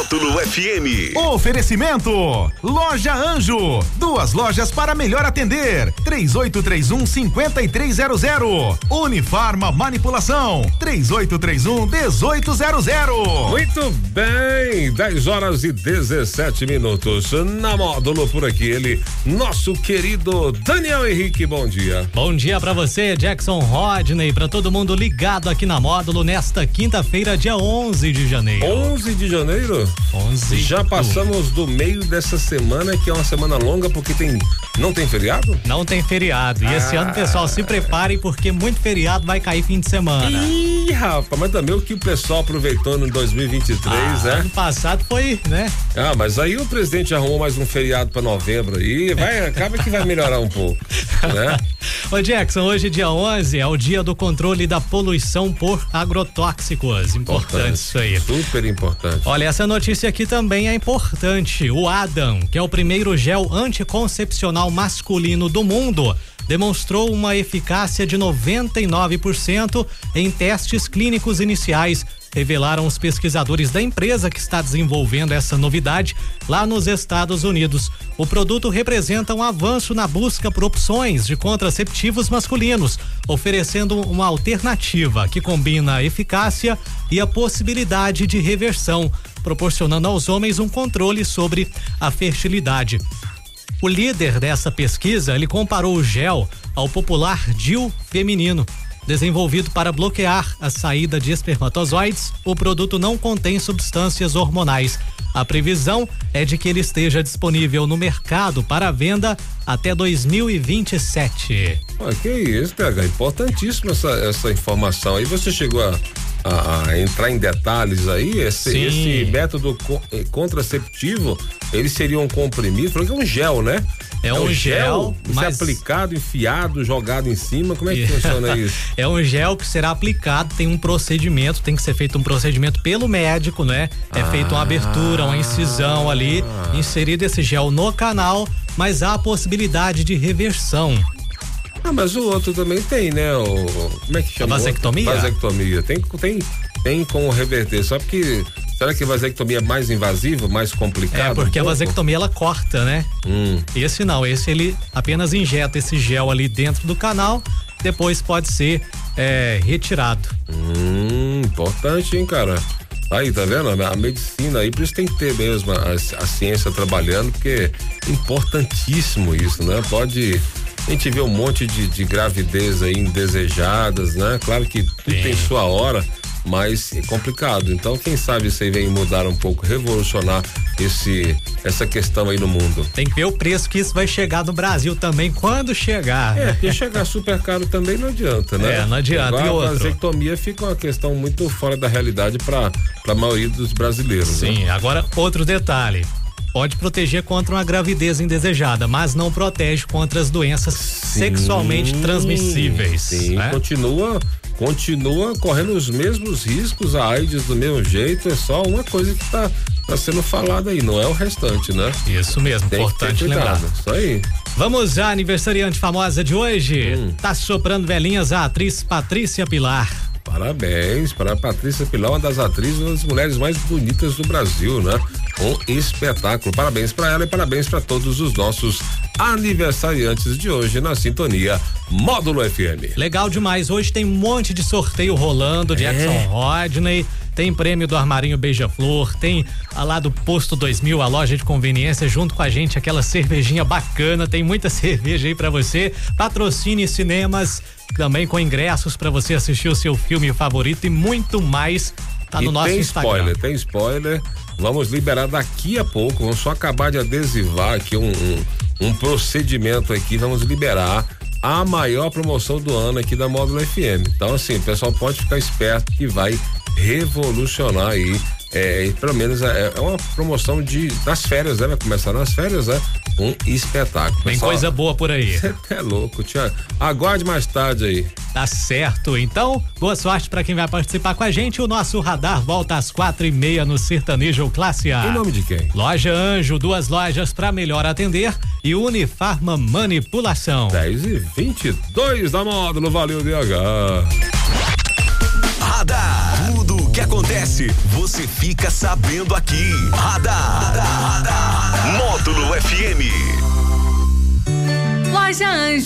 Módulo FM. Oferecimento: Loja Anjo. Duas lojas para melhor atender. 3831 5300. Unifarma Manipulação. 3831 1800. Muito bem, 10 horas e 17 minutos. Na módulo por aqui, ele, nosso querido Daniel Henrique, bom dia. Bom dia para você, Jackson Rodney, para todo mundo ligado aqui na módulo nesta quinta-feira, dia 11 de janeiro. 11 de janeiro? 11. Já passamos do meio dessa semana, que é uma semana longa, porque tem. Não tem feriado? Não tem feriado. E ah. esse ano, pessoal, se preparem, porque muito feriado vai cair fim de semana. Ih, rapaz, mas também o que o pessoal aproveitou no 2023, ah, né? Ano passado foi, né? Ah, mas aí o presidente arrumou mais um feriado para novembro aí, vai, acaba que vai melhorar um pouco, né? Ô Jackson, hoje dia 11 é o dia do controle da poluição por agrotóxicos. Importante isso aí. Super importante. Olha, essa notícia aqui também é importante. O Adam, que é o primeiro gel anticoncepcional masculino do mundo, demonstrou uma eficácia de 99% em testes clínicos iniciais revelaram os pesquisadores da empresa que está desenvolvendo essa novidade lá nos Estados Unidos. O produto representa um avanço na busca por opções de contraceptivos masculinos, oferecendo uma alternativa que combina a eficácia e a possibilidade de reversão, proporcionando aos homens um controle sobre a fertilidade. O líder dessa pesquisa, ele comparou o gel ao popular DIL feminino Desenvolvido para bloquear a saída de espermatozoides, o produto não contém substâncias hormonais. A previsão é de que ele esteja disponível no mercado para venda até 2027. Ah, que isso, PH, importantíssima essa, essa informação. Aí você chegou a, a, a entrar em detalhes aí, esse, esse método eh, contraceptivo, ele seria um comprimido, falou que é um gel, né? É, é um, um gel, gel mas... aplicado, enfiado, jogado em cima. Como é que funciona isso? É um gel que será aplicado, tem um procedimento, tem que ser feito um procedimento pelo médico, né? É ah. feita uma abertura, uma incisão ali, inserido esse gel no canal, mas há a possibilidade de reversão. Ah, mas o outro também tem, né? O, como é que chama? A vasectomia? Vasectomia. Tem, tem, tem como reverter, só porque Será que a vasectomia é mais invasiva, mais complicada? É, porque um a vasectomia ela corta, né? Hum. Esse não, esse ele apenas injeta esse gel ali dentro do canal, depois pode ser é, retirado. Hum, importante, hein, cara? Aí, tá vendo? A medicina aí, por isso tem que ter mesmo a, a ciência trabalhando, porque é importantíssimo isso, né? Pode a gente vê um monte de, de gravidez aí indesejadas, né? Claro que tudo tem sua hora, mas é complicado. Então, quem sabe isso aí vem mudar um pouco, revolucionar esse essa questão aí no mundo. Tem que ver o preço que isso vai chegar no Brasil também quando chegar. É, porque chegar super caro também não adianta, né? É, não adianta. Agora, a vasectomia fica uma questão muito fora da realidade para a maioria dos brasileiros. Né? Sim, né? agora outro detalhe pode proteger contra uma gravidez indesejada, mas não protege contra as doenças sim, sexualmente transmissíveis. Sim, né? continua continua correndo os mesmos riscos, a AIDS do mesmo jeito, é só uma coisa que está tá sendo falada aí, não é o restante, né? Isso mesmo, Tem importante lembrar. Isso aí. Vamos à aniversariante famosa de hoje. Hum. Tá soprando velhinhas a atriz Patrícia Pilar. Parabéns para a Patrícia Pilar, uma das atrizes, uma das mulheres mais bonitas do Brasil, né? Um espetáculo. Parabéns para ela e parabéns para todos os nossos aniversariantes de hoje na sintonia Módulo FM. Legal demais. Hoje tem um monte de sorteio rolando, Jackson é. Rodney tem prêmio do Armarinho Beija-Flor, tem a lá do Posto 2000, a loja de conveniência, junto com a gente, aquela cervejinha bacana, tem muita cerveja aí para você. Patrocine Cinemas, também com ingressos para você assistir o seu filme favorito e muito mais. Tá no e nosso tem Instagram. Spoiler, tem spoiler. Vamos liberar daqui a pouco. Vamos só acabar de adesivar aqui um, um, um procedimento aqui. Vamos liberar a maior promoção do ano aqui da Módulo FM. Então, assim, o pessoal pode ficar esperto que vai revolucionar aí é, pelo menos é, é, uma promoção de das férias, né? Vai começar nas férias, né? Um espetáculo. Tem Pessoal, coisa boa por aí. Você é louco, Tiago. Aguarde mais tarde aí. Tá certo. Então, boa sorte para quem vai participar com a gente. O nosso radar volta às quatro e meia no Sertanejo Classe A. Em nome de quem? Loja Anjo, duas lojas para melhor atender e Unifarma Manipulação. 10 e 22 da módulo, valeu DH acontece, você fica sabendo aqui. Radar. Módulo FM. Loja Anjo.